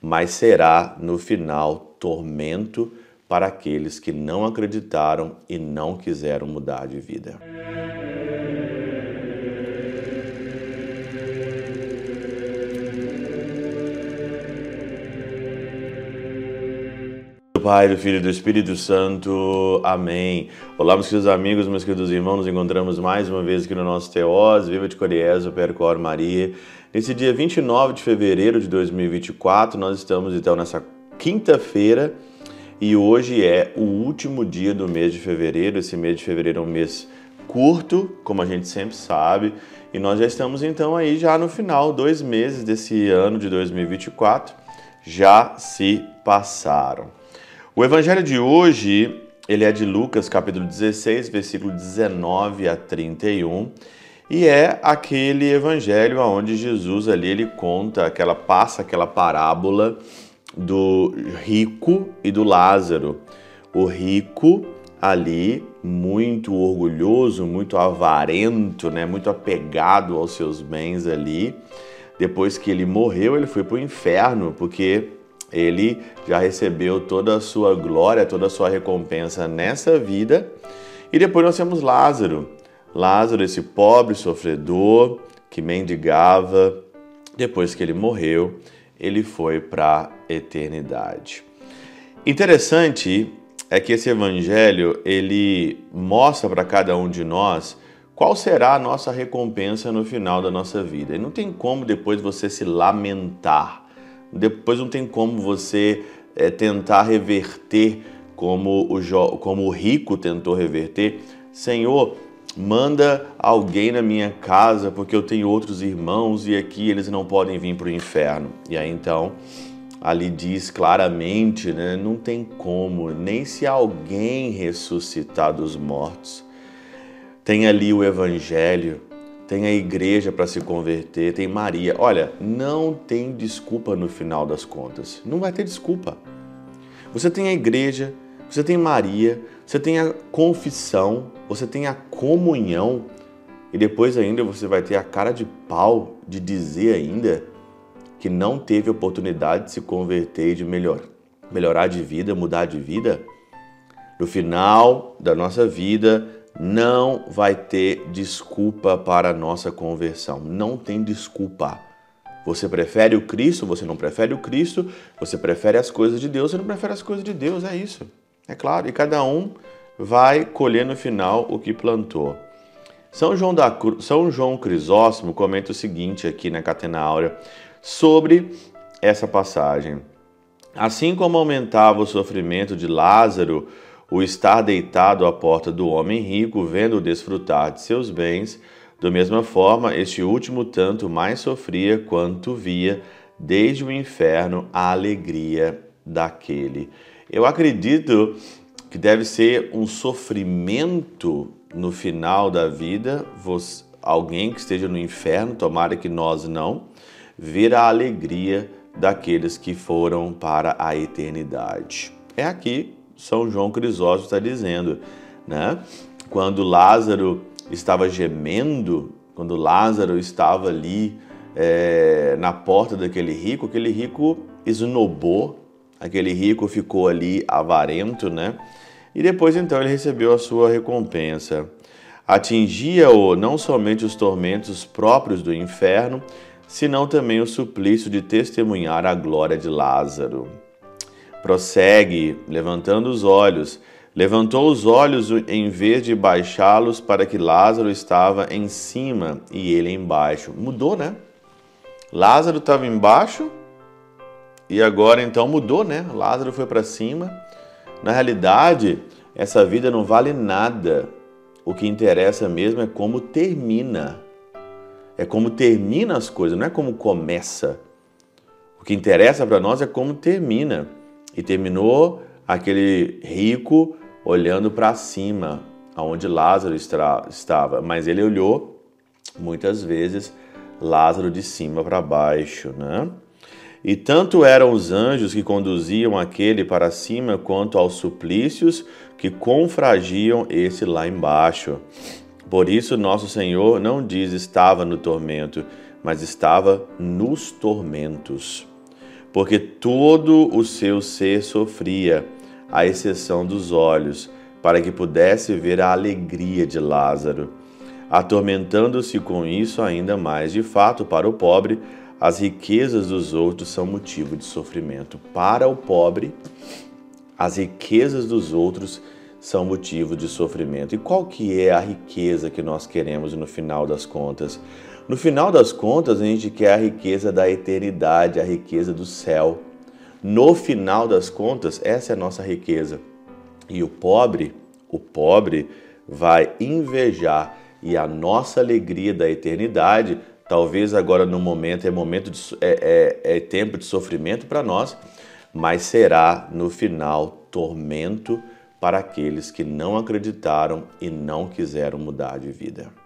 mas será no final tormento para aqueles que não acreditaram e não quiseram mudar de vida. Pai, do Filho e do Espírito Santo. Amém. Olá, meus queridos amigos, meus queridos irmãos, nos encontramos mais uma vez aqui no nosso Teós, Viva de Coriésio, Percor Maria. Nesse dia 29 de fevereiro de 2024, nós estamos então nessa quinta-feira e hoje é o último dia do mês de fevereiro. Esse mês de fevereiro é um mês curto, como a gente sempre sabe, e nós já estamos então aí já no final, dois meses desse ano de 2024 já se passaram. O evangelho de hoje, ele é de Lucas, capítulo 16, versículo 19 a 31, e é aquele evangelho onde Jesus ali ele conta aquela passa aquela parábola do rico e do Lázaro. O rico ali muito orgulhoso, muito avarento, né, muito apegado aos seus bens ali. Depois que ele morreu, ele foi para o inferno, porque ele já recebeu toda a sua glória, toda a sua recompensa nessa vida. E depois nós temos Lázaro. Lázaro, esse pobre sofredor que mendigava, depois que ele morreu, ele foi para a eternidade. Interessante é que esse evangelho ele mostra para cada um de nós qual será a nossa recompensa no final da nossa vida. E não tem como depois você se lamentar depois não tem como você é, tentar reverter como o, como o rico tentou reverter. Senhor, manda alguém na minha casa porque eu tenho outros irmãos e aqui eles não podem vir para o inferno. E aí então ali diz claramente, né, não tem como, nem se alguém ressuscitar dos mortos. Tem ali o evangelho, tem a igreja para se converter, tem Maria. Olha, não tem desculpa no final das contas. Não vai ter desculpa. Você tem a igreja, você tem Maria, você tem a confissão, você tem a comunhão e depois ainda você vai ter a cara de pau de dizer ainda que não teve oportunidade de se converter e de melhor, melhorar de vida, mudar de vida. No final da nossa vida, não vai ter desculpa para a nossa conversão. Não tem desculpa. Você prefere o Cristo, você não prefere o Cristo, você prefere as coisas de Deus, você não prefere as coisas de Deus, é isso. É claro, e cada um vai colher no final o que plantou. São João, da, São João Crisóstomo comenta o seguinte aqui na Catena Áurea sobre essa passagem. Assim como aumentava o sofrimento de Lázaro, o estar deitado à porta do homem rico, vendo desfrutar de seus bens, da mesma forma, este último tanto mais sofria quanto via desde o inferno a alegria daquele. Eu acredito que deve ser um sofrimento no final da vida, alguém que esteja no inferno, tomara que nós não, ver a alegria daqueles que foram para a eternidade. É aqui são João Crisóstomo está dizendo, né? Quando Lázaro estava gemendo, quando Lázaro estava ali é, na porta daquele rico, aquele rico esnobou, aquele rico ficou ali avarento, né? E depois então ele recebeu a sua recompensa. Atingia-o não somente os tormentos próprios do inferno, senão também o suplício de testemunhar a glória de Lázaro. Prossegue, levantando os olhos. Levantou os olhos em vez de baixá-los para que Lázaro estava em cima e ele embaixo. Mudou, né? Lázaro estava embaixo e agora então mudou, né? Lázaro foi para cima. Na realidade, essa vida não vale nada. O que interessa mesmo é como termina. É como termina as coisas, não é como começa. O que interessa para nós é como termina. E terminou aquele rico olhando para cima, aonde Lázaro estava, mas ele olhou muitas vezes Lázaro de cima para baixo, né? E tanto eram os anjos que conduziam aquele para cima, quanto aos suplícios que confragiam esse lá embaixo. Por isso, nosso Senhor não diz estava no tormento, mas estava nos tormentos. Porque todo o seu ser sofria, à exceção dos olhos, para que pudesse ver a alegria de Lázaro. Atormentando-se com isso ainda mais, de fato, para o pobre, as riquezas dos outros são motivo de sofrimento. Para o pobre, as riquezas dos outros são motivo de sofrimento. E qual que é a riqueza que nós queremos no final das contas? No final das contas, a gente quer a riqueza da eternidade, a riqueza do céu. No final das contas, essa é a nossa riqueza. E o pobre, o pobre vai invejar e a nossa alegria da eternidade, talvez agora no momento é momento de, é, é, é tempo de sofrimento para nós, mas será no final tormento para aqueles que não acreditaram e não quiseram mudar de vida.